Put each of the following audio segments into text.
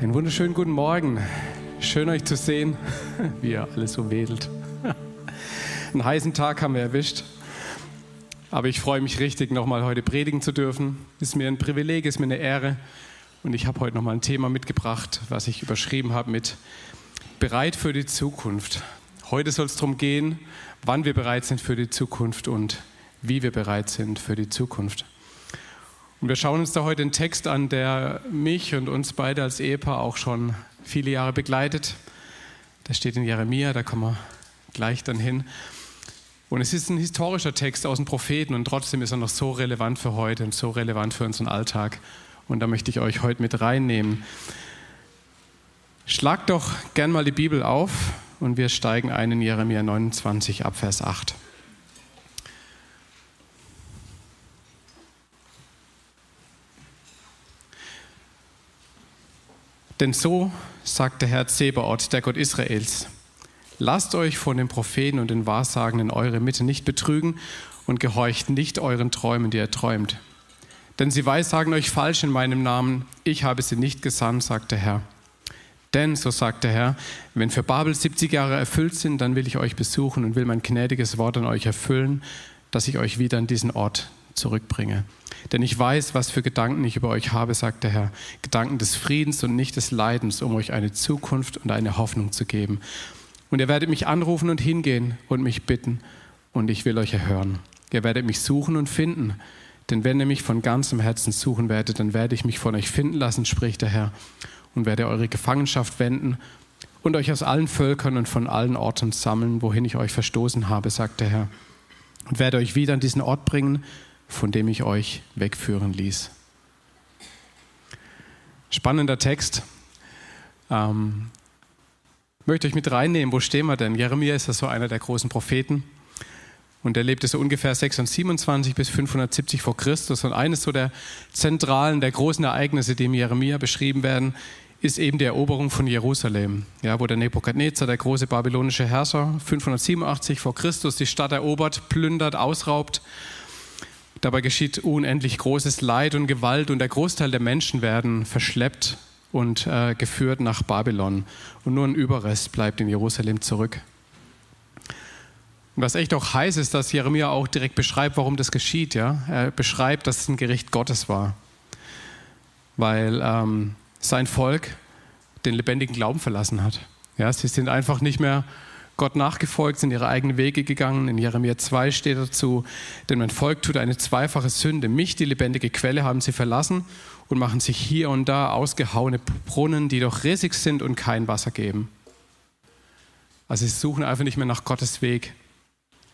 Einen wunderschönen guten Morgen. Schön euch zu sehen, wie ihr alles so wedelt. Einen heißen Tag haben wir erwischt. Aber ich freue mich richtig, nochmal heute predigen zu dürfen. Ist mir ein Privileg, ist mir eine Ehre. Und ich habe heute nochmal ein Thema mitgebracht, was ich überschrieben habe mit Bereit für die Zukunft. Heute soll es darum gehen, wann wir bereit sind für die Zukunft und wie wir bereit sind für die Zukunft. Und wir schauen uns da heute einen Text an, der mich und uns beide als Ehepaar auch schon viele Jahre begleitet. Der steht in Jeremia, da kommen wir gleich dann hin. Und es ist ein historischer Text aus den Propheten und trotzdem ist er noch so relevant für heute und so relevant für unseren Alltag. Und da möchte ich euch heute mit reinnehmen. Schlagt doch gern mal die Bibel auf und wir steigen ein in Jeremia 29 ab Vers 8. Denn so sagt der Herr Zebaoth, der Gott Israels, lasst euch von den Propheten und den Wahrsagen in eure Mitte nicht betrügen und gehorcht nicht euren Träumen, die ihr träumt. Denn sie weissagen euch falsch in meinem Namen, ich habe sie nicht gesandt, sagt der Herr. Denn, so sagt der Herr, wenn für Babel 70 Jahre erfüllt sind, dann will ich euch besuchen und will mein gnädiges Wort an euch erfüllen, dass ich euch wieder an diesen Ort zurückbringe. Denn ich weiß, was für Gedanken ich über euch habe, sagt der Herr. Gedanken des Friedens und nicht des Leidens, um euch eine Zukunft und eine Hoffnung zu geben. Und ihr werdet mich anrufen und hingehen und mich bitten, und ich will euch erhören. Ihr werdet mich suchen und finden. Denn wenn ihr mich von ganzem Herzen suchen werdet, dann werde ich mich von euch finden lassen, spricht der Herr, und werde eure Gefangenschaft wenden und euch aus allen Völkern und von allen Orten sammeln, wohin ich euch verstoßen habe, sagt der Herr, und werde euch wieder an diesen Ort bringen, von dem ich euch wegführen ließ. Spannender Text. Ähm, möchte euch mit reinnehmen, wo stehen wir denn? Jeremia ist ja so einer der großen Propheten. Und er lebte so ungefähr 627 bis 570 vor Christus. Und eines so der zentralen, der großen Ereignisse, die im Jeremia beschrieben werden, ist eben die Eroberung von Jerusalem, ja, wo der Nebukadnezar, der große babylonische Herrscher, 587 vor Christus die Stadt erobert, plündert, ausraubt Dabei geschieht unendlich großes Leid und Gewalt und der Großteil der Menschen werden verschleppt und äh, geführt nach Babylon. Und nur ein Überrest bleibt in Jerusalem zurück. Und was echt auch heiß ist, dass Jeremia auch direkt beschreibt, warum das geschieht. Ja? Er beschreibt, dass es ein Gericht Gottes war. Weil ähm, sein Volk den lebendigen Glauben verlassen hat. Ja, sie sind einfach nicht mehr Gott nachgefolgt, sind ihre eigenen Wege gegangen. In Jeremia 2 steht dazu, denn mein Volk tut eine zweifache Sünde. Mich, die lebendige Quelle, haben sie verlassen und machen sich hier und da ausgehauene Brunnen, die doch riesig sind und kein Wasser geben. Also sie suchen einfach nicht mehr nach Gottes Weg,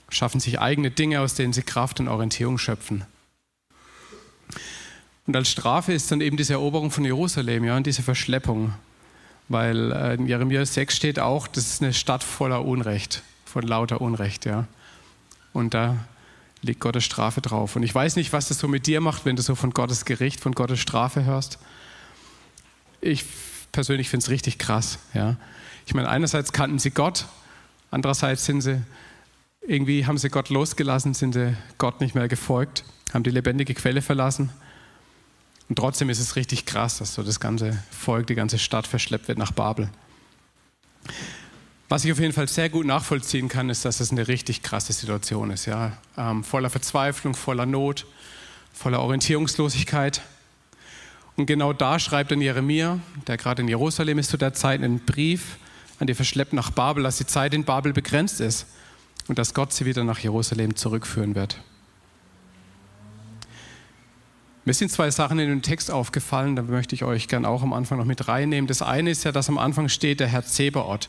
schaffen sich eigene Dinge, aus denen sie Kraft und Orientierung schöpfen. Und als Strafe ist dann eben diese Eroberung von Jerusalem, ja, und diese Verschleppung. Weil äh, in Jeremia 6 steht auch, das ist eine Stadt voller Unrecht, von lauter Unrecht, ja. Und da liegt Gottes Strafe drauf. Und ich weiß nicht, was das so mit dir macht, wenn du so von Gottes Gericht, von Gottes Strafe hörst. Ich persönlich finde es richtig krass, ja. Ich meine, einerseits kannten sie Gott, andererseits sind sie irgendwie haben sie Gott losgelassen, sind sie Gott nicht mehr gefolgt, haben die lebendige Quelle verlassen. Und trotzdem ist es richtig krass, dass so das ganze Volk, die ganze Stadt verschleppt wird nach Babel. Was ich auf jeden Fall sehr gut nachvollziehen kann, ist, dass es eine richtig krasse Situation ist. Ja? Ähm, voller Verzweiflung, voller Not, voller Orientierungslosigkeit. Und genau da schreibt dann Jeremia, der gerade in Jerusalem ist zu der Zeit, einen Brief an die Verschleppten nach Babel, dass die Zeit in Babel begrenzt ist und dass Gott sie wieder nach Jerusalem zurückführen wird. Mir sind zwei Sachen in dem Text aufgefallen, da möchte ich euch gerne auch am Anfang noch mit reinnehmen. Das eine ist ja, dass am Anfang steht der Herr Zebaoth.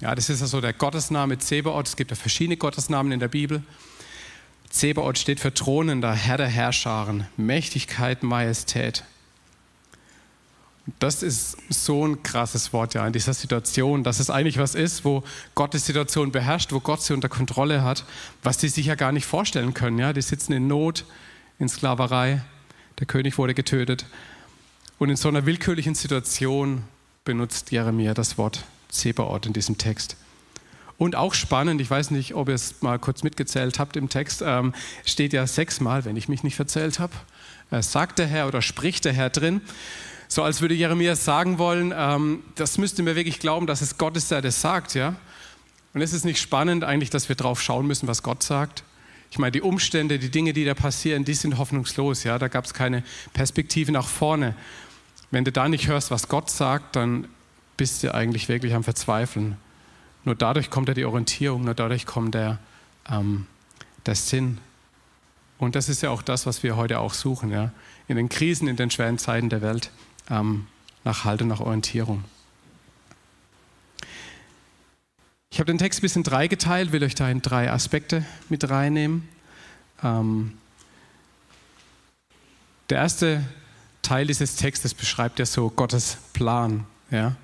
Ja, das ist ja so der Gottesname Zebaoth. Es gibt ja verschiedene Gottesnamen in der Bibel. Zebaoth steht für thronender Herr der Herrscharen, Mächtigkeit, Majestät. Das ist so ein krasses Wort ja in dieser Situation, dass es eigentlich was ist, wo Gott die Situation beherrscht, wo Gott sie unter Kontrolle hat, was die sich ja gar nicht vorstellen können. Ja, die sitzen in Not, in Sklaverei, der König wurde getötet. Und in so einer willkürlichen Situation benutzt Jeremia das Wort Zebaoth in diesem Text. Und auch spannend, ich weiß nicht, ob ihr es mal kurz mitgezählt habt im Text, ähm, steht ja sechsmal, wenn ich mich nicht verzählt habe, äh, sagt der Herr oder spricht der Herr drin. So als würde Jeremia sagen wollen, ähm, das müsste mir wirklich glauben, dass es Gott ist, der das sagt, ja. Und es ist nicht spannend eigentlich, dass wir drauf schauen müssen, was Gott sagt. Ich meine, die Umstände, die Dinge, die da passieren, die sind hoffnungslos, ja. Da gab es keine Perspektive nach vorne. Wenn du da nicht hörst, was Gott sagt, dann bist du eigentlich wirklich am Verzweifeln. Nur dadurch kommt ja die Orientierung, nur dadurch kommt der, ähm, der Sinn. Und das ist ja auch das, was wir heute auch suchen, ja. In den Krisen, in den schweren Zeiten der Welt ähm, nach Halt und nach Orientierung. Ich habe den Text ein bisschen drei geteilt, will euch da in drei Aspekte mit reinnehmen. Ähm, der erste Teil dieses Textes beschreibt ja so Gottes Plan. Ja?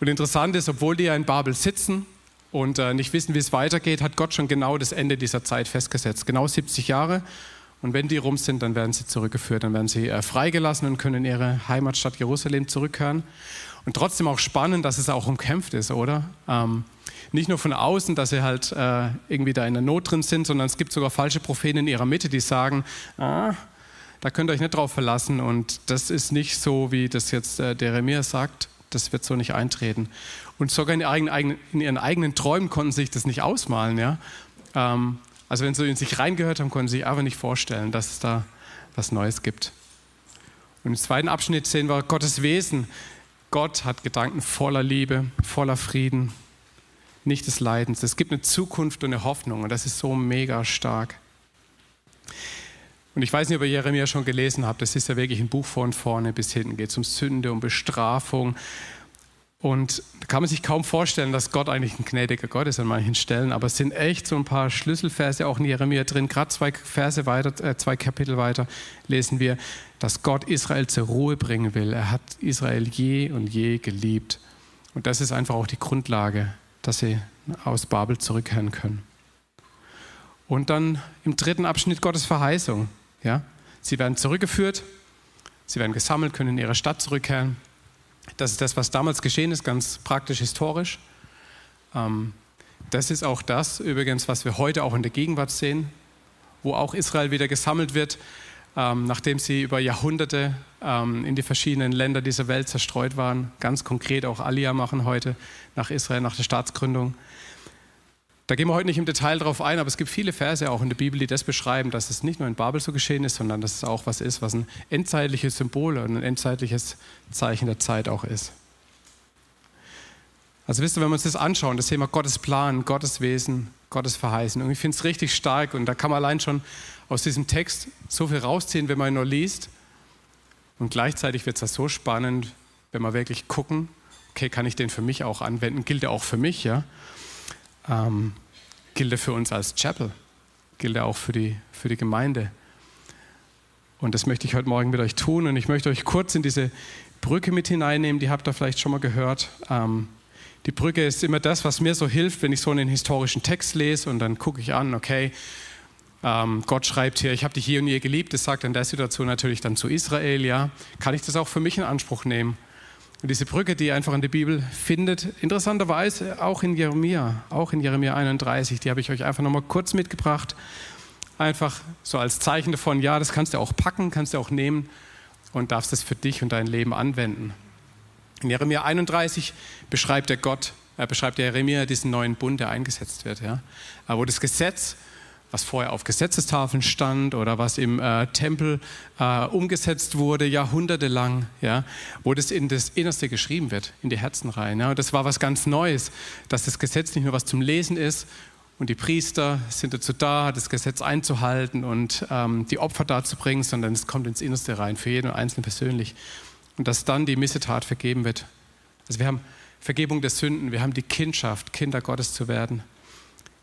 Und interessant ist, obwohl die ja in Babel sitzen und äh, nicht wissen, wie es weitergeht, hat Gott schon genau das Ende dieser Zeit festgesetzt. Genau 70 Jahre und wenn die rum sind, dann werden sie zurückgeführt, dann werden sie äh, freigelassen und können in ihre Heimatstadt Jerusalem zurückkehren. Und trotzdem auch spannend, dass es auch umkämpft ist, oder? Ähm, nicht nur von außen, dass sie halt äh, irgendwie da in der Not drin sind, sondern es gibt sogar falsche Propheten in ihrer Mitte, die sagen, ah, da könnt ihr euch nicht drauf verlassen und das ist nicht so, wie das jetzt äh, Jeremia sagt, das wird so nicht eintreten. Und sogar in, eigenen, in ihren eigenen Träumen konnten sich das nicht ausmalen, ja. Ähm, also wenn sie in sich reingehört haben, konnten sie sich einfach nicht vorstellen, dass es da was Neues gibt. Und im zweiten Abschnitt sehen wir Gottes Wesen. Gott hat Gedanken voller Liebe, voller Frieden, nicht des Leidens. Es gibt eine Zukunft und eine Hoffnung und das ist so mega stark. Und ich weiß nicht, ob ihr Jeremia schon gelesen habt, das ist ja wirklich ein Buch von vorne bis hinten, geht es um Sünde, um Bestrafung, und da kann man sich kaum vorstellen, dass Gott eigentlich ein gnädiger Gott ist an manchen Stellen, aber es sind echt so ein paar Schlüsselverse auch in Jeremia drin. Gerade zwei Verse weiter, äh, zwei Kapitel weiter lesen wir, dass Gott Israel zur Ruhe bringen will. Er hat Israel je und je geliebt. Und das ist einfach auch die Grundlage, dass sie aus Babel zurückkehren können. Und dann im dritten Abschnitt Gottes Verheißung. Ja? Sie werden zurückgeführt, sie werden gesammelt, können in ihre Stadt zurückkehren. Das ist das, was damals geschehen ist, ganz praktisch historisch. Ähm, das ist auch das übrigens, was wir heute auch in der Gegenwart sehen, wo auch Israel wieder gesammelt wird, ähm, nachdem sie über Jahrhunderte ähm, in die verschiedenen Länder dieser Welt zerstreut waren. Ganz konkret auch Aliyah machen heute nach Israel, nach der Staatsgründung. Da gehen wir heute nicht im Detail drauf ein, aber es gibt viele Verse auch in der Bibel, die das beschreiben, dass es nicht nur in Babel so geschehen ist, sondern dass es auch was ist, was ein endzeitliches Symbol und ein endzeitliches Zeichen der Zeit auch ist. Also wisst ihr, wenn wir uns das anschauen, das Thema Gottes Plan, Gottes Wesen, Gottes Verheißen, und ich finde es richtig stark und da kann man allein schon aus diesem Text so viel rausziehen, wenn man ihn nur liest. Und gleichzeitig wird es das so spannend, wenn wir wirklich gucken, okay, kann ich den für mich auch anwenden, gilt er auch für mich, ja? ähm, gilt er für uns als Chapel, gilt er auch für die, für die Gemeinde. Und das möchte ich heute Morgen mit euch tun. Und ich möchte euch kurz in diese Brücke mit hineinnehmen, die habt ihr vielleicht schon mal gehört. Ähm, die Brücke ist immer das, was mir so hilft, wenn ich so einen historischen Text lese und dann gucke ich an, okay, ähm, Gott schreibt hier, ich habe dich hier und hier geliebt. Das sagt in der Situation natürlich dann zu Israel, ja. Kann ich das auch für mich in Anspruch nehmen? Und diese Brücke, die ihr einfach in der Bibel findet, interessanterweise auch in Jeremia, auch in Jeremia 31, die habe ich euch einfach nochmal kurz mitgebracht. Einfach so als Zeichen davon, ja, das kannst du auch packen, kannst du auch nehmen und darfst es für dich und dein Leben anwenden. In Jeremia 31 beschreibt der Gott, er beschreibt der Jeremia diesen neuen Bund, der eingesetzt wird, ja, wo das Gesetz was vorher auf Gesetzestafeln stand oder was im äh, Tempel äh, umgesetzt wurde, jahrhundertelang, ja, wo das in das Innerste geschrieben wird, in die Herzen rein. Ja. Und das war was ganz Neues, dass das Gesetz nicht nur was zum Lesen ist und die Priester sind dazu da, das Gesetz einzuhalten und ähm, die Opfer darzubringen, sondern es kommt ins Innerste rein, für jeden Einzelnen persönlich. Und dass dann die Missetat vergeben wird. Also wir haben Vergebung der Sünden, wir haben die Kindschaft, Kinder Gottes zu werden.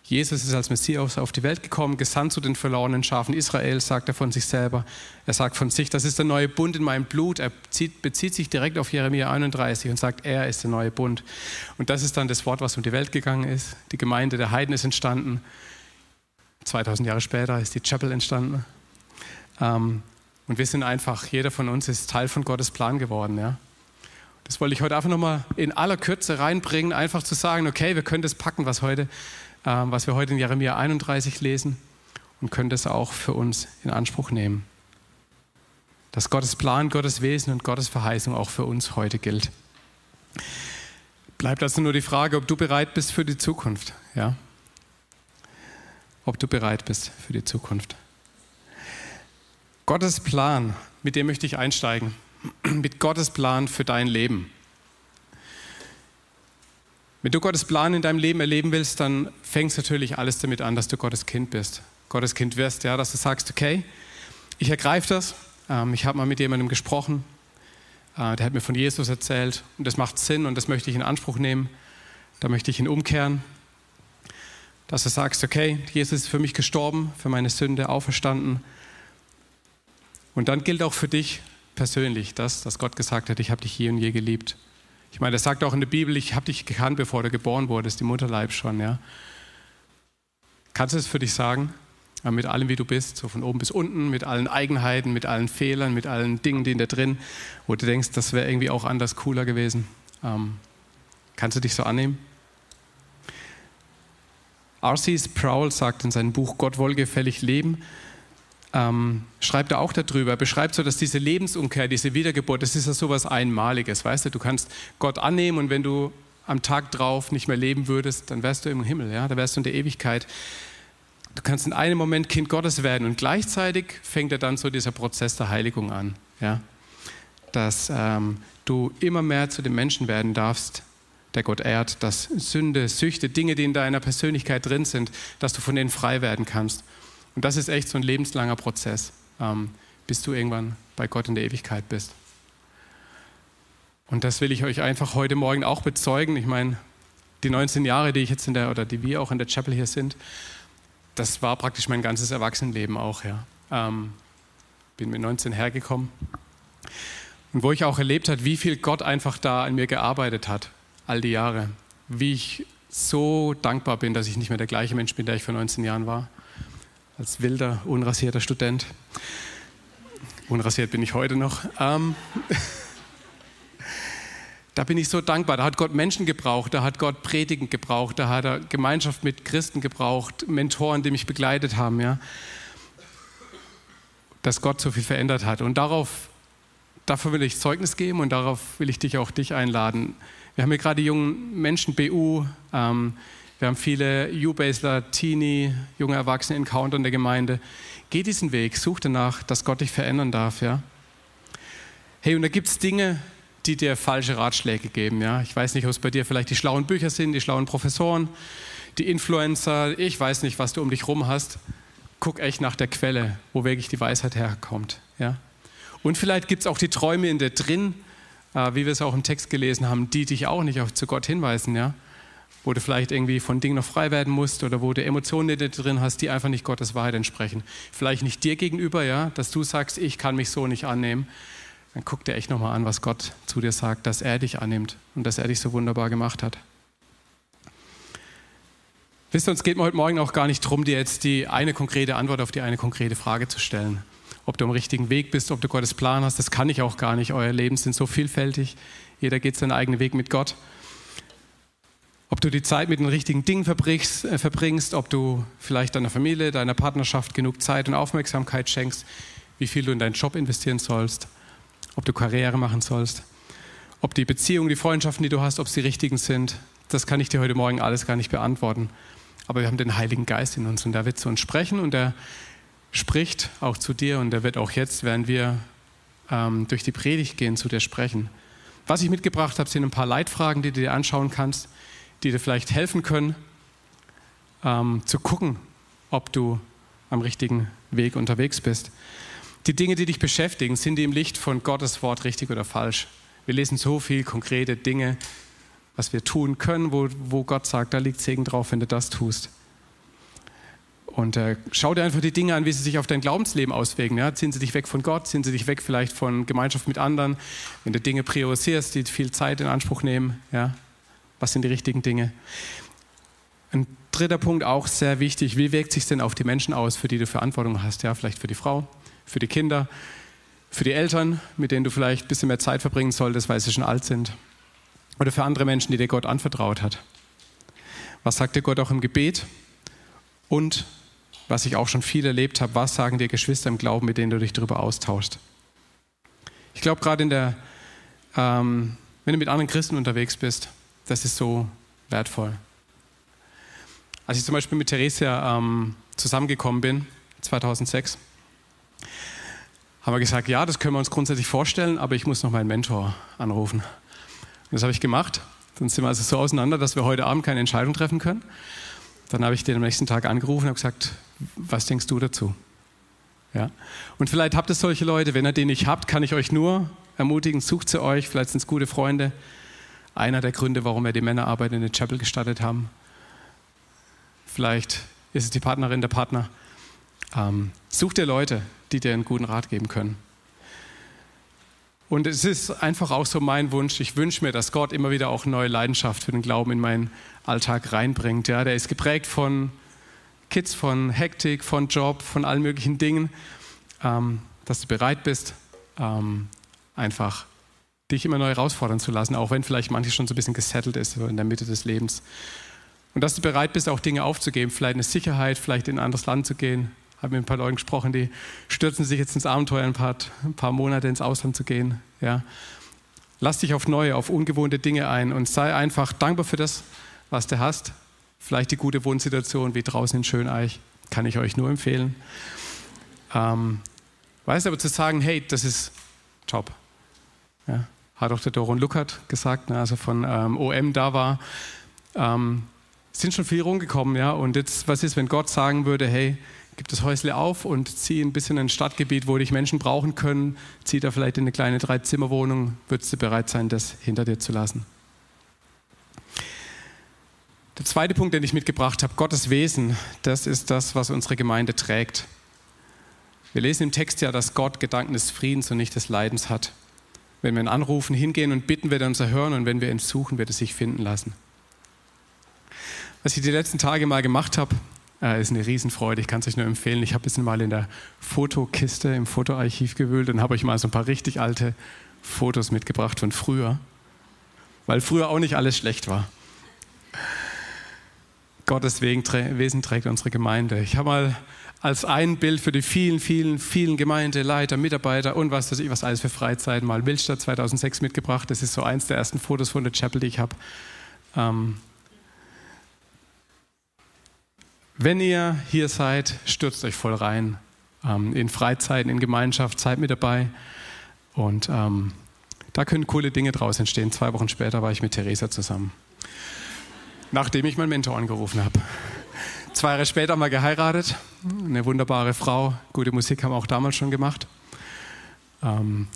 Jesus ist als Messias auf die Welt gekommen, gesandt zu den verlorenen Schafen Israels, sagt er von sich selber. Er sagt von sich, das ist der neue Bund in meinem Blut. Er bezieht, bezieht sich direkt auf Jeremia 31 und sagt, er ist der neue Bund. Und das ist dann das Wort, was um die Welt gegangen ist. Die Gemeinde der Heiden ist entstanden. 2000 Jahre später ist die Chapel entstanden. Ähm, und wir sind einfach, jeder von uns ist Teil von Gottes Plan geworden. Ja? Das wollte ich heute einfach nochmal in aller Kürze reinbringen, einfach zu sagen, okay, wir können das packen, was heute ähm, was wir heute in Jeremia 31 lesen und können das auch für uns in Anspruch nehmen. dass Gottes Plan, Gottes Wesen und Gottes Verheißung auch für uns heute gilt. Bleibt also nur die Frage, ob du bereit bist für die Zukunft. Ja? Ob du bereit bist für die Zukunft. Gottes Plan, mit dem möchte ich einsteigen. Mit Gottes Plan für dein Leben. Wenn du Gottes Plan in deinem Leben erleben willst, dann fängst natürlich alles damit an, dass du Gottes Kind bist. Gottes Kind wirst, ja, dass du sagst, okay, ich ergreife das. Ähm, ich habe mal mit jemandem gesprochen, äh, der hat mir von Jesus erzählt und das macht Sinn und das möchte ich in Anspruch nehmen. Da möchte ich ihn umkehren. Dass du sagst, okay, Jesus ist für mich gestorben, für meine Sünde auferstanden. Und dann gilt auch für dich persönlich das, dass Gott gesagt hat, ich habe dich je und je geliebt. Ich meine, er sagt auch in der Bibel, ich habe dich gekannt, bevor du geboren wurdest, die Mutterleib schon. Ja? Kannst du es für dich sagen? Mit allem, wie du bist, so von oben bis unten, mit allen Eigenheiten, mit allen Fehlern, mit allen Dingen, die in dir drin, wo du denkst, das wäre irgendwie auch anders cooler gewesen. Ähm, kannst du dich so annehmen? R.C. Sproul sagt in seinem Buch Gott wohlgefällig leben, ähm, schreibt er auch darüber. Er beschreibt so, dass diese Lebensumkehr, diese Wiedergeburt, das ist ja sowas Einmaliges, weißt du? Du kannst Gott annehmen und wenn du am Tag drauf nicht mehr leben würdest, dann wärst du im Himmel, ja? Da wärst du in der Ewigkeit. Du kannst in einem Moment Kind Gottes werden und gleichzeitig fängt er dann so dieser Prozess der Heiligung an, ja? Dass ähm, du immer mehr zu dem Menschen werden darfst, der Gott ehrt, dass Sünde, Süchte, Dinge, die in deiner Persönlichkeit drin sind, dass du von denen frei werden kannst. Und das ist echt so ein lebenslanger Prozess, ähm, bis du irgendwann bei Gott in der Ewigkeit bist. Und das will ich euch einfach heute Morgen auch bezeugen. Ich meine, die 19 Jahre, die ich jetzt in der, oder die wir auch in der Chapel hier sind, das war praktisch mein ganzes Erwachsenenleben auch, ja. Ähm, bin mit 19 hergekommen. Und wo ich auch erlebt habe, wie viel Gott einfach da an mir gearbeitet hat, all die Jahre. Wie ich so dankbar bin, dass ich nicht mehr der gleiche Mensch bin, der ich vor 19 Jahren war als wilder, unrasierter Student. Unrasiert bin ich heute noch. Ähm, da bin ich so dankbar. Da hat Gott Menschen gebraucht, da hat Gott Predigen gebraucht, da hat er Gemeinschaft mit Christen gebraucht, Mentoren, die mich begleitet haben, ja. Dass Gott so viel verändert hat. Und darauf, dafür will ich Zeugnis geben und darauf will ich dich auch dich einladen. Wir haben hier gerade jungen Menschen, BU, ähm, wir haben viele U-Basler, Teenie, junge Erwachsene Encounter in der Gemeinde. Geh diesen Weg, such danach, dass Gott dich verändern darf. Ja? Hey, und da gibt es Dinge, die dir falsche Ratschläge geben. Ja? Ich weiß nicht, ob es bei dir vielleicht die schlauen Bücher sind, die schlauen Professoren, die Influencer. Ich weiß nicht, was du um dich rum hast. Guck echt nach der Quelle, wo wirklich die Weisheit herkommt. Ja? Und vielleicht gibt es auch die Träume in dir drin, äh, wie wir es auch im Text gelesen haben, die dich auch nicht zu Gott hinweisen. Ja? Wo du vielleicht irgendwie von Dingen noch frei werden musst oder wo du Emotionen drin hast, die einfach nicht Gottes Wahrheit entsprechen. Vielleicht nicht dir gegenüber, ja, dass du sagst, ich kann mich so nicht annehmen. Dann guck dir echt nochmal an, was Gott zu dir sagt, dass er dich annimmt und dass er dich so wunderbar gemacht hat. Wisst ihr, uns geht heute Morgen auch gar nicht darum, dir jetzt die eine konkrete Antwort auf die eine konkrete Frage zu stellen. Ob du am richtigen Weg bist, ob du Gottes Plan hast, das kann ich auch gar nicht. Euer Leben sind so vielfältig. Jeder geht seinen eigenen Weg mit Gott ob du die Zeit mit den richtigen Dingen verbringst, äh, verbringst, ob du vielleicht deiner Familie, deiner Partnerschaft genug Zeit und Aufmerksamkeit schenkst, wie viel du in deinen Job investieren sollst, ob du Karriere machen sollst, ob die Beziehungen, die Freundschaften, die du hast, ob sie richtigen sind. Das kann ich dir heute Morgen alles gar nicht beantworten. Aber wir haben den Heiligen Geist in uns und der wird zu uns sprechen und der spricht auch zu dir und der wird auch jetzt, während wir ähm, durch die Predigt gehen, zu dir sprechen. Was ich mitgebracht habe, sind ein paar Leitfragen, die du dir anschauen kannst die dir vielleicht helfen können, ähm, zu gucken, ob du am richtigen Weg unterwegs bist. Die Dinge, die dich beschäftigen, sind die im Licht von Gottes Wort richtig oder falsch? Wir lesen so viel konkrete Dinge, was wir tun können, wo, wo Gott sagt, da liegt Segen drauf, wenn du das tust. Und äh, schau dir einfach die Dinge an, wie sie sich auf dein Glaubensleben auswirken. Ja? Ziehen sie dich weg von Gott? Ziehen sie dich weg vielleicht von Gemeinschaft mit anderen? Wenn du Dinge priorisierst, die viel Zeit in Anspruch nehmen, ja? Was sind die richtigen Dinge? Ein dritter Punkt auch sehr wichtig. Wie wirkt sich denn auf die Menschen aus, für die du Verantwortung hast? Ja, vielleicht für die Frau, für die Kinder, für die Eltern, mit denen du vielleicht ein bisschen mehr Zeit verbringen solltest, weil sie schon alt sind. Oder für andere Menschen, die dir Gott anvertraut hat. Was sagt dir Gott auch im Gebet? Und was ich auch schon viel erlebt habe, was sagen dir Geschwister im Glauben, mit denen du dich darüber austauschst? Ich glaube, gerade in der, ähm, wenn du mit anderen Christen unterwegs bist, das ist so wertvoll. Als ich zum Beispiel mit Theresia ähm, zusammengekommen bin, 2006, haben wir gesagt, ja, das können wir uns grundsätzlich vorstellen, aber ich muss noch meinen Mentor anrufen. Und das habe ich gemacht. Dann sind wir also so auseinander, dass wir heute Abend keine Entscheidung treffen können. Dann habe ich den am nächsten Tag angerufen und habe gesagt, was denkst du dazu? Ja. Und vielleicht habt ihr solche Leute, wenn ihr den nicht habt, kann ich euch nur ermutigen, sucht sie euch, vielleicht sind es gute Freunde. Einer der Gründe, warum wir die Männerarbeit in der Chapel gestartet haben. Vielleicht ist es die Partnerin, der Partner. Ähm, such dir Leute, die dir einen guten Rat geben können. Und es ist einfach auch so mein Wunsch. Ich wünsche mir, dass Gott immer wieder auch neue Leidenschaft für den Glauben in meinen Alltag reinbringt. Ja, der ist geprägt von Kids, von Hektik, von Job, von allen möglichen Dingen. Ähm, dass du bereit bist, ähm, einfach dich immer neu herausfordern zu lassen, auch wenn vielleicht manches schon so ein bisschen gesettelt ist in der Mitte des Lebens. Und dass du bereit bist, auch Dinge aufzugeben, vielleicht eine Sicherheit, vielleicht in ein anderes Land zu gehen, habe mit ein paar Leuten gesprochen, die stürzen sich jetzt ins Abenteuer, ein paar, ein paar Monate ins Ausland zu gehen. Ja. Lass dich auf neue, auf ungewohnte Dinge ein und sei einfach dankbar für das, was du hast. Vielleicht die gute Wohnsituation wie draußen in Schöneich, kann ich euch nur empfehlen. Ähm, weißt aber zu sagen, hey, das ist Job. Ja, hat auch der Doron Luckert gesagt, ne, er von ähm, OM da war. Ähm, sind schon viel rumgekommen, ja. Und jetzt, was ist, wenn Gott sagen würde, hey, gib das Häusle auf und zieh ein bisschen in ein Stadtgebiet, wo dich Menschen brauchen können, zieh da vielleicht in eine kleine Dreizimmerwohnung, würdest du bereit sein, das hinter dir zu lassen? Der zweite Punkt, den ich mitgebracht habe, Gottes Wesen, das ist das, was unsere Gemeinde trägt. Wir lesen im Text ja, dass Gott Gedanken des Friedens und nicht des Leidens hat. Wenn wir ihn anrufen, hingehen und bitten, wird er uns erhören und wenn wir ihn suchen, wird er sich finden lassen. Was ich die letzten Tage mal gemacht habe, äh, ist eine Riesenfreude. Ich kann es euch nur empfehlen. Ich habe ein bisschen mal in der Fotokiste im Fotoarchiv gewühlt und habe euch mal so ein paar richtig alte Fotos mitgebracht von früher, weil früher auch nicht alles schlecht war. Gottes Wesen trägt unsere Gemeinde. Ich habe mal als ein Bild für die vielen, vielen, vielen Gemeindeleiter, Mitarbeiter und was weiß ich, was alles für Freizeiten mal Wildstadt 2006 mitgebracht. Das ist so eins der ersten Fotos von der Chapel, die ich habe. Ähm, Wenn ihr hier seid, stürzt euch voll rein. Ähm, in Freizeiten, in Gemeinschaft, seid mit dabei. Und ähm, da können coole Dinge draus entstehen. Zwei Wochen später war ich mit Theresa zusammen. Nachdem ich meinen Mentor angerufen habe. Zwei Jahre später haben wir geheiratet. Eine wunderbare Frau. Gute Musik haben wir auch damals schon gemacht. Ähm,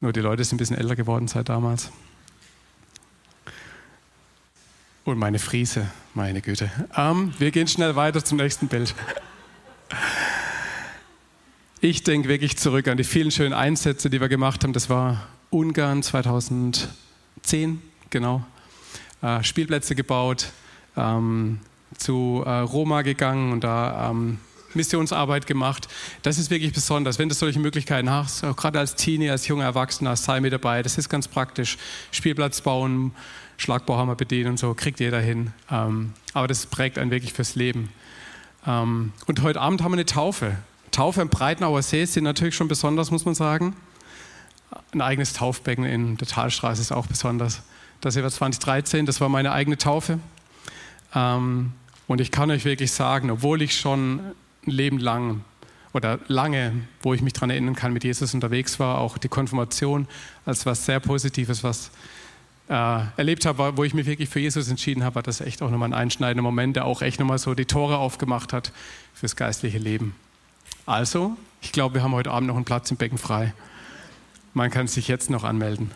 nur die Leute sind ein bisschen älter geworden seit damals. Und meine Friese, meine Güte. Ähm, wir gehen schnell weiter zum nächsten Bild. Ich denke wirklich zurück an die vielen schönen Einsätze, die wir gemacht haben. Das war Ungarn 2010, genau. Äh, Spielplätze gebaut, ähm, zu äh, Roma gegangen und da ähm, Missionsarbeit gemacht. Das ist wirklich besonders. Wenn du solche Möglichkeiten hast, auch gerade als Teenie, als junger Erwachsener, sei mit dabei. Das ist ganz praktisch. Spielplatz bauen, Schlagbauhammer bedienen und so, kriegt jeder hin. Ähm, aber das prägt einen wirklich fürs Leben. Ähm, und heute Abend haben wir eine Taufe. Taufe im Breitenauer See sind natürlich schon besonders, muss man sagen. Ein eigenes Taufbecken in der Talstraße ist auch besonders. Das hier war 2013, das war meine eigene Taufe. Ähm, und ich kann euch wirklich sagen, obwohl ich schon ein Leben lang oder lange, wo ich mich daran erinnern kann, mit Jesus unterwegs war, auch die Konfirmation als was sehr Positives, was äh, erlebt habe, wo ich mich wirklich für Jesus entschieden habe, war das echt auch nochmal ein einschneidender Moment, der auch echt nochmal so die Tore aufgemacht hat fürs geistliche Leben. Also, ich glaube, wir haben heute Abend noch einen Platz im Becken frei. Man kann sich jetzt noch anmelden.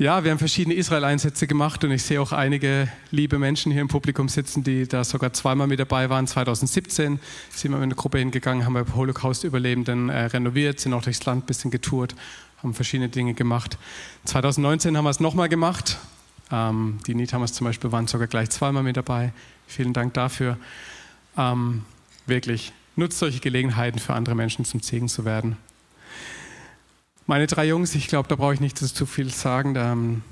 Ja, wir haben verschiedene Israel-Einsätze gemacht und ich sehe auch einige liebe Menschen hier im Publikum sitzen, die da sogar zweimal mit dabei waren. 2017 sind wir mit einer Gruppe hingegangen, haben wir Holocaust-Überlebenden äh, renoviert, sind auch durchs Land ein bisschen getourt haben verschiedene Dinge gemacht. 2019 haben wir es nochmal gemacht. Ähm, die Newcomers zum Beispiel waren sogar gleich zweimal mit dabei. Vielen Dank dafür. Ähm, wirklich, nutzt solche Gelegenheiten für andere Menschen zum Segen zu werden. Meine drei Jungs, ich glaube, da brauche ich nicht zu viel sagen, da, ähm,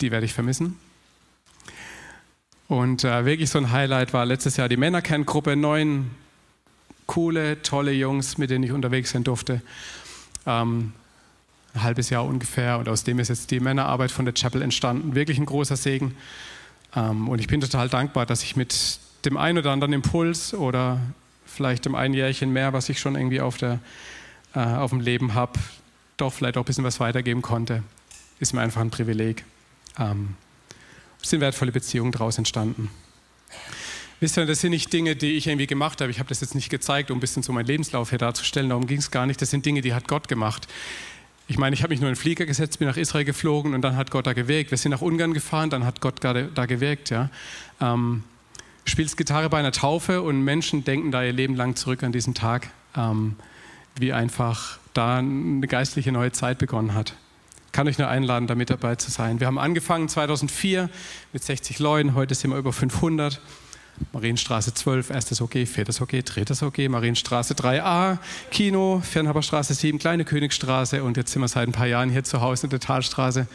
die werde ich vermissen. Und äh, wirklich so ein Highlight war letztes Jahr die Männerkerngruppe, neun coole, tolle Jungs, mit denen ich unterwegs sein durfte. ähm, ein halbes Jahr ungefähr. Und aus dem ist jetzt die Männerarbeit von der Chapel entstanden. Wirklich ein großer Segen. Ähm, und ich bin total dankbar, dass ich mit dem einen oder anderen Impuls oder vielleicht dem einen Jährchen mehr, was ich schon irgendwie auf, der, äh, auf dem Leben habe, doch vielleicht auch ein bisschen was weitergeben konnte. Ist mir einfach ein Privileg. Ähm, es sind wertvolle Beziehungen daraus entstanden. Wisst ihr, das sind nicht Dinge, die ich irgendwie gemacht habe. Ich habe das jetzt nicht gezeigt, um ein bisschen so meinen Lebenslauf hier darzustellen. Darum ging es gar nicht. Das sind Dinge, die hat Gott gemacht. Ich meine, ich habe mich nur in den Flieger gesetzt, bin nach Israel geflogen und dann hat Gott da gewirkt. Wir sind nach Ungarn gefahren, dann hat Gott da gewirkt. Ja. Ähm, spielst Gitarre bei einer Taufe und Menschen denken da ihr Leben lang zurück an diesen Tag, ähm, wie einfach da eine geistliche neue Zeit begonnen hat. Kann euch nur einladen, da mit dabei zu sein. Wir haben angefangen 2004 mit 60 Leuten, heute sind wir über 500. Marienstraße 12, erstes OG, viertes OG, drittes OG, Marienstraße 3a, Kino, Fernhaberstraße 7, Kleine Königstraße und jetzt sind wir seit ein paar Jahren hier zu Hause in der Talstraße.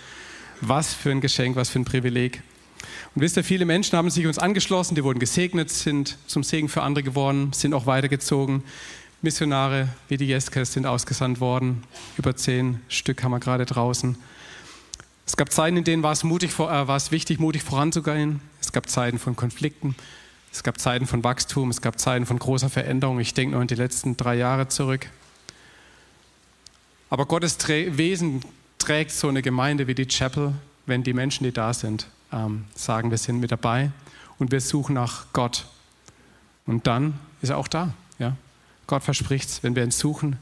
Was für ein Geschenk, was für ein Privileg. Und wisst ihr, viele Menschen haben sich uns angeschlossen, die wurden gesegnet, sind zum Segen für andere geworden, sind auch weitergezogen. Missionare wie die Jeskes sind ausgesandt worden. Über zehn Stück haben wir gerade draußen. Es gab Zeiten, in denen war es, mutig, äh, war es wichtig, mutig voranzugehen. Es gab Zeiten von Konflikten. Es gab Zeiten von Wachstum, es gab Zeiten von großer Veränderung. Ich denke nur an die letzten drei Jahre zurück. Aber Gottes Wesen trägt so eine Gemeinde wie die Chapel, wenn die Menschen, die da sind, ähm, sagen, wir sind mit dabei und wir suchen nach Gott. Und dann ist er auch da. Ja? Gott verspricht es, wenn wir ihn suchen,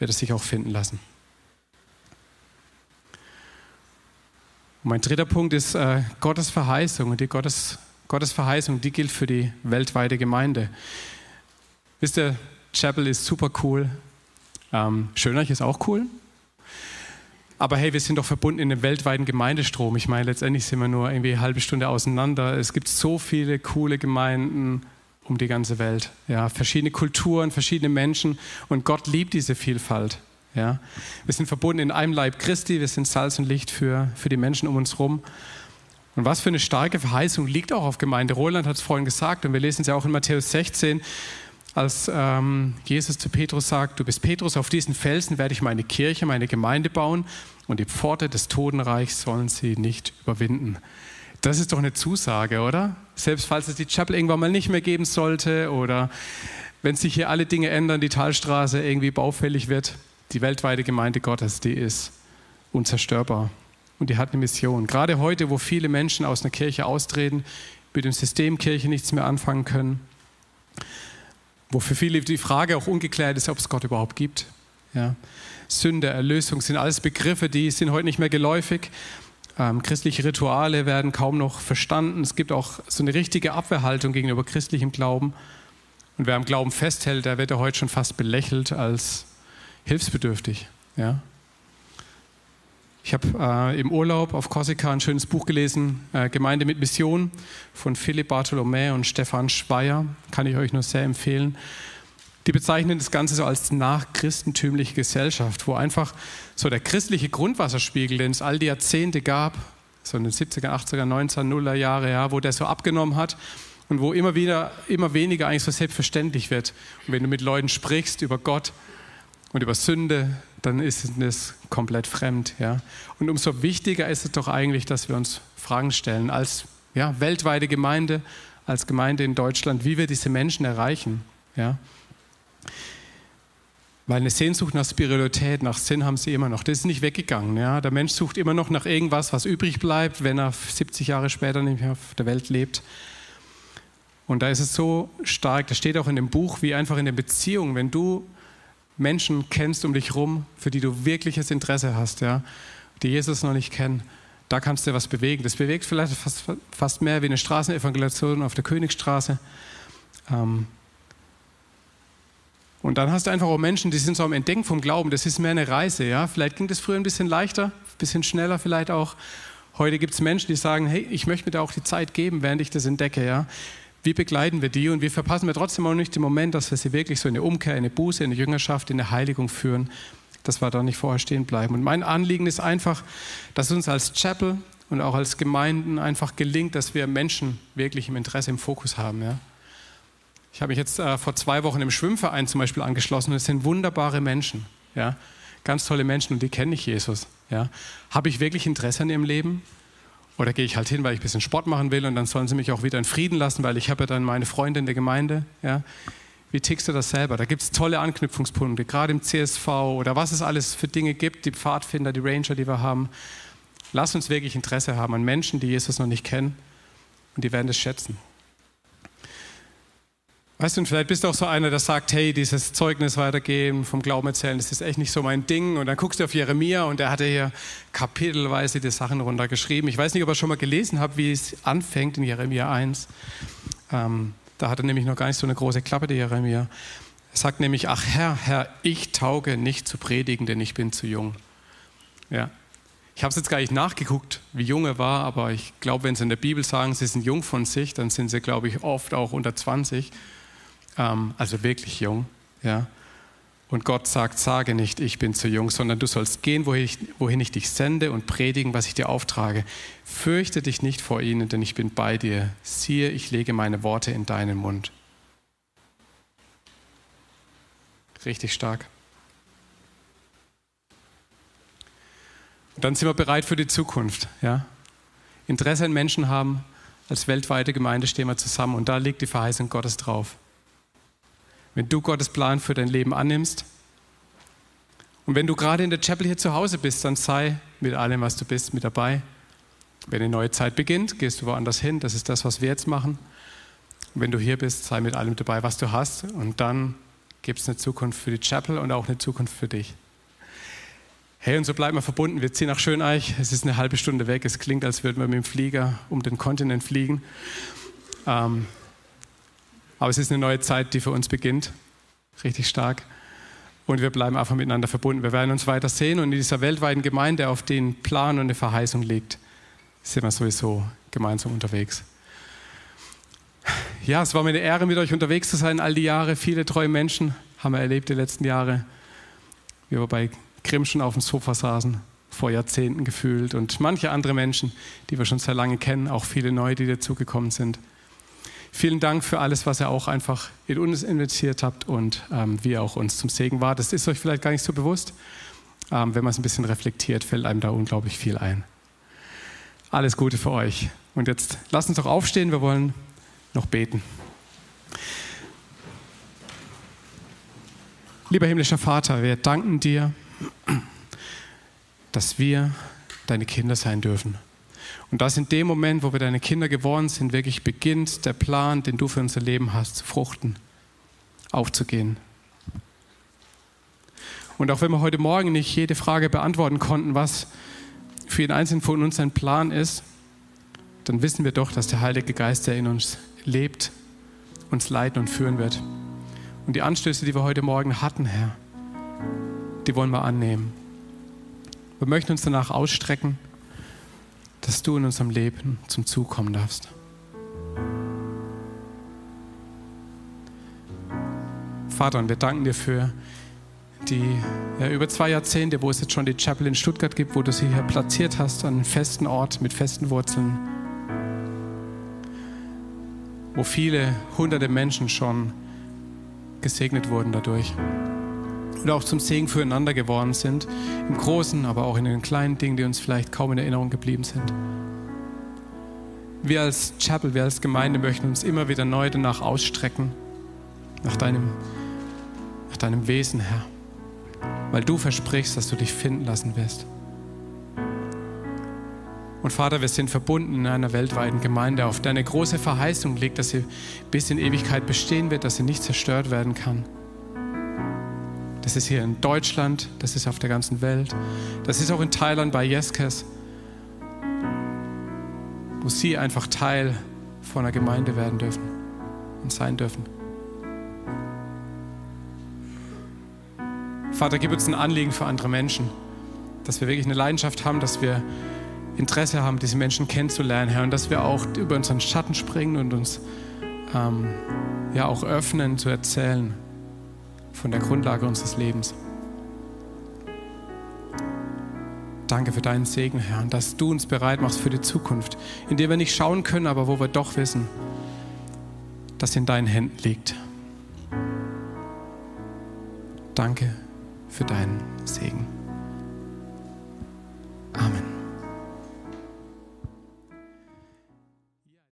wird er sich auch finden lassen. Und mein dritter Punkt ist äh, Gottes Verheißung. Und die Gottes Gottes Verheißung, die gilt für die weltweite Gemeinde. Wisst ihr, Chapel ist super cool. Ähm, Schönreich ist auch cool. Aber hey, wir sind doch verbunden in einem weltweiten Gemeindestrom. Ich meine, letztendlich sind wir nur irgendwie eine halbe Stunde auseinander. Es gibt so viele coole Gemeinden um die ganze Welt. Ja, verschiedene Kulturen, verschiedene Menschen. Und Gott liebt diese Vielfalt. Ja, wir sind verbunden in einem Leib Christi. Wir sind Salz und Licht für, für die Menschen um uns herum. Und was für eine starke Verheißung liegt auch auf Gemeinde. Roland hat es vorhin gesagt und wir lesen es ja auch in Matthäus 16, als ähm, Jesus zu Petrus sagt, du bist Petrus, auf diesen Felsen werde ich meine Kirche, meine Gemeinde bauen und die Pforte des Totenreichs sollen sie nicht überwinden. Das ist doch eine Zusage, oder? Selbst falls es die Chapel irgendwann mal nicht mehr geben sollte oder wenn sich hier alle Dinge ändern, die Talstraße irgendwie baufällig wird, die weltweite Gemeinde Gottes, die ist unzerstörbar und die hat eine Mission. Gerade heute, wo viele Menschen aus einer Kirche austreten, mit dem System Kirche nichts mehr anfangen können, wo für viele die Frage auch ungeklärt ist, ob es Gott überhaupt gibt. Ja. Sünde, Erlösung sind alles Begriffe, die sind heute nicht mehr geläufig. Ähm, christliche Rituale werden kaum noch verstanden. Es gibt auch so eine richtige Abwehrhaltung gegenüber christlichem Glauben. Und wer am Glauben festhält, der wird ja heute schon fast belächelt als hilfsbedürftig. Ja. Ich habe äh, im Urlaub auf Korsika ein schönes Buch gelesen, äh, Gemeinde mit Mission von Philipp Bartholomä und Stefan Schweier. Kann ich euch nur sehr empfehlen. Die bezeichnen das Ganze so als nachchristentümliche Gesellschaft, wo einfach so der christliche Grundwasserspiegel, den es all die Jahrzehnte gab, so in den 70er, 80er, 90er, Nuller Jahre, ja, wo der so abgenommen hat und wo immer wieder, immer weniger eigentlich so selbstverständlich wird. Und wenn du mit Leuten sprichst über Gott und über Sünde, dann ist es komplett fremd. Ja? Und umso wichtiger ist es doch eigentlich, dass wir uns Fragen stellen, als ja, weltweite Gemeinde, als Gemeinde in Deutschland, wie wir diese Menschen erreichen. Ja? Weil eine Sehnsucht nach Spiritualität, nach Sinn haben sie immer noch. Das ist nicht weggegangen. Ja? Der Mensch sucht immer noch nach irgendwas, was übrig bleibt, wenn er 70 Jahre später nicht mehr auf der Welt lebt. Und da ist es so stark, das steht auch in dem Buch, wie einfach in der Beziehung, wenn du Menschen kennst um dich rum, für die du wirkliches Interesse hast, ja, die Jesus noch nicht kennen, da kannst du was bewegen. Das bewegt vielleicht fast, fast mehr wie eine Straßenevangelisation auf der Königsstraße. Ähm und dann hast du einfach auch Menschen, die sind so am Entdecken vom Glauben. Das ist mehr eine Reise. Ja? Vielleicht ging das früher ein bisschen leichter, ein bisschen schneller vielleicht auch. Heute gibt es Menschen, die sagen, hey, ich möchte mir da auch die Zeit geben, während ich das entdecke. Ja? wie begleiten wir die und wie verpassen wir trotzdem auch nicht den Moment, dass wir sie wirklich so in eine Umkehr, in eine Buße, in eine Jüngerschaft, in eine Heiligung führen, dass wir da nicht vorher stehen bleiben. Und mein Anliegen ist einfach, dass uns als Chapel und auch als Gemeinden einfach gelingt, dass wir Menschen wirklich im Interesse, im Fokus haben. Ja? Ich habe mich jetzt äh, vor zwei Wochen im Schwimmverein zum Beispiel angeschlossen und es sind wunderbare Menschen. Ja? ganz tolle Menschen und die kennen nicht Jesus. Ja? Habe ich wirklich Interesse an ihrem Leben? Oder gehe ich halt hin, weil ich ein bisschen Sport machen will und dann sollen sie mich auch wieder in Frieden lassen, weil ich habe ja dann meine Freunde in der Gemeinde. Ja? Wie tickst du das selber? Da gibt es tolle Anknüpfungspunkte, gerade im CSV oder was es alles für Dinge gibt, die Pfadfinder, die Ranger, die wir haben. Lass uns wirklich Interesse haben an Menschen, die Jesus noch nicht kennen und die werden es schätzen. Weißt du, und vielleicht bist du auch so einer, der sagt, hey, dieses Zeugnis weitergeben, vom Glauben erzählen, das ist echt nicht so mein Ding. Und dann guckst du auf Jeremia und er hatte hier kapitelweise die Sachen runtergeschrieben. Ich weiß nicht, ob ihr schon mal gelesen habt, wie es anfängt in Jeremia 1. Ähm, da hat er nämlich noch gar nicht so eine große Klappe, der Jeremia. Er sagt nämlich, ach Herr, Herr, ich tauge nicht zu predigen, denn ich bin zu jung. Ja. Ich habe es jetzt gar nicht nachgeguckt, wie jung er war, aber ich glaube, wenn sie in der Bibel sagen, sie sind jung von sich, dann sind sie, glaube ich, oft auch unter 20 ähm, also wirklich jung. Ja. Und Gott sagt, sage nicht, ich bin zu jung, sondern du sollst gehen, wohin ich, wohin ich dich sende und predigen, was ich dir auftrage. Fürchte dich nicht vor ihnen, denn ich bin bei dir. Siehe, ich lege meine Worte in deinen Mund. Richtig stark. Und dann sind wir bereit für die Zukunft. Ja? Interesse an Menschen haben, als weltweite Gemeinde stehen wir zusammen und da liegt die Verheißung Gottes drauf wenn du Gottes Plan für dein Leben annimmst. Und wenn du gerade in der Chapel hier zu Hause bist, dann sei mit allem, was du bist, mit dabei. Wenn eine neue Zeit beginnt, gehst du woanders hin. Das ist das, was wir jetzt machen. Und wenn du hier bist, sei mit allem dabei, was du hast. Und dann gibt es eine Zukunft für die Chapel und auch eine Zukunft für dich. Hey, und so bleiben wir verbunden. Wir ziehen nach Schöneich. Es ist eine halbe Stunde weg. Es klingt, als würden wir mit dem Flieger um den Kontinent fliegen. Ähm, aber es ist eine neue Zeit, die für uns beginnt. Richtig stark. Und wir bleiben einfach miteinander verbunden. Wir werden uns weiter sehen und in dieser weltweiten Gemeinde, auf den Plan und eine Verheißung liegt, sind wir sowieso gemeinsam unterwegs. Ja, es war mir eine Ehre, mit euch unterwegs zu sein, all die Jahre. Viele treue Menschen haben wir erlebt die letzten Jahre. Wie wir bei Grimm schon auf dem Sofa saßen, vor Jahrzehnten gefühlt. Und manche andere Menschen, die wir schon sehr lange kennen, auch viele neue, die dazugekommen sind. Vielen Dank für alles, was ihr auch einfach in uns investiert habt und ähm, wie ihr auch uns zum Segen war. Das ist euch vielleicht gar nicht so bewusst. Ähm, wenn man es ein bisschen reflektiert, fällt einem da unglaublich viel ein. Alles Gute für euch. Und jetzt lasst uns doch aufstehen, wir wollen noch beten. Lieber himmlischer Vater, wir danken dir, dass wir deine Kinder sein dürfen. Und dass in dem Moment, wo wir deine Kinder geworden sind, wirklich beginnt der Plan, den du für unser Leben hast, zu fruchten, aufzugehen. Und auch wenn wir heute Morgen nicht jede Frage beantworten konnten, was für jeden Einzelnen von uns ein Plan ist, dann wissen wir doch, dass der Heilige Geist, der in uns lebt, uns leiten und führen wird. Und die Anstöße, die wir heute Morgen hatten, Herr, die wollen wir annehmen. Wir möchten uns danach ausstrecken dass du in unserem Leben zum Zug kommen darfst. Vater, und wir danken dir für die ja, über zwei Jahrzehnte, wo es jetzt schon die Chapel in Stuttgart gibt, wo du sie hier platziert hast, an einem festen Ort mit festen Wurzeln, wo viele hunderte Menschen schon gesegnet wurden dadurch und auch zum Segen füreinander geworden sind, im Großen, aber auch in den kleinen Dingen, die uns vielleicht kaum in Erinnerung geblieben sind. Wir als Chapel, wir als Gemeinde möchten uns immer wieder neu danach ausstrecken, nach deinem, nach deinem Wesen, Herr, weil du versprichst, dass du dich finden lassen wirst. Und Vater, wir sind verbunden in einer weltweiten Gemeinde, auf der eine große Verheißung liegt, dass sie bis in Ewigkeit bestehen wird, dass sie nicht zerstört werden kann. Das ist hier in Deutschland, das ist auf der ganzen Welt. Das ist auch in Thailand bei Jeskes, wo sie einfach Teil von einer Gemeinde werden dürfen und sein dürfen. Vater, gib uns ein Anliegen für andere Menschen, dass wir wirklich eine Leidenschaft haben, dass wir Interesse haben, diese Menschen kennenzulernen, Herr, und dass wir auch über unseren Schatten springen und uns ähm, ja auch öffnen zu erzählen von der Grundlage unseres Lebens. Danke für deinen Segen, Herr, und dass du uns bereit machst für die Zukunft, in der wir nicht schauen können, aber wo wir doch wissen, dass in deinen Händen liegt. Danke für deinen Segen. Amen.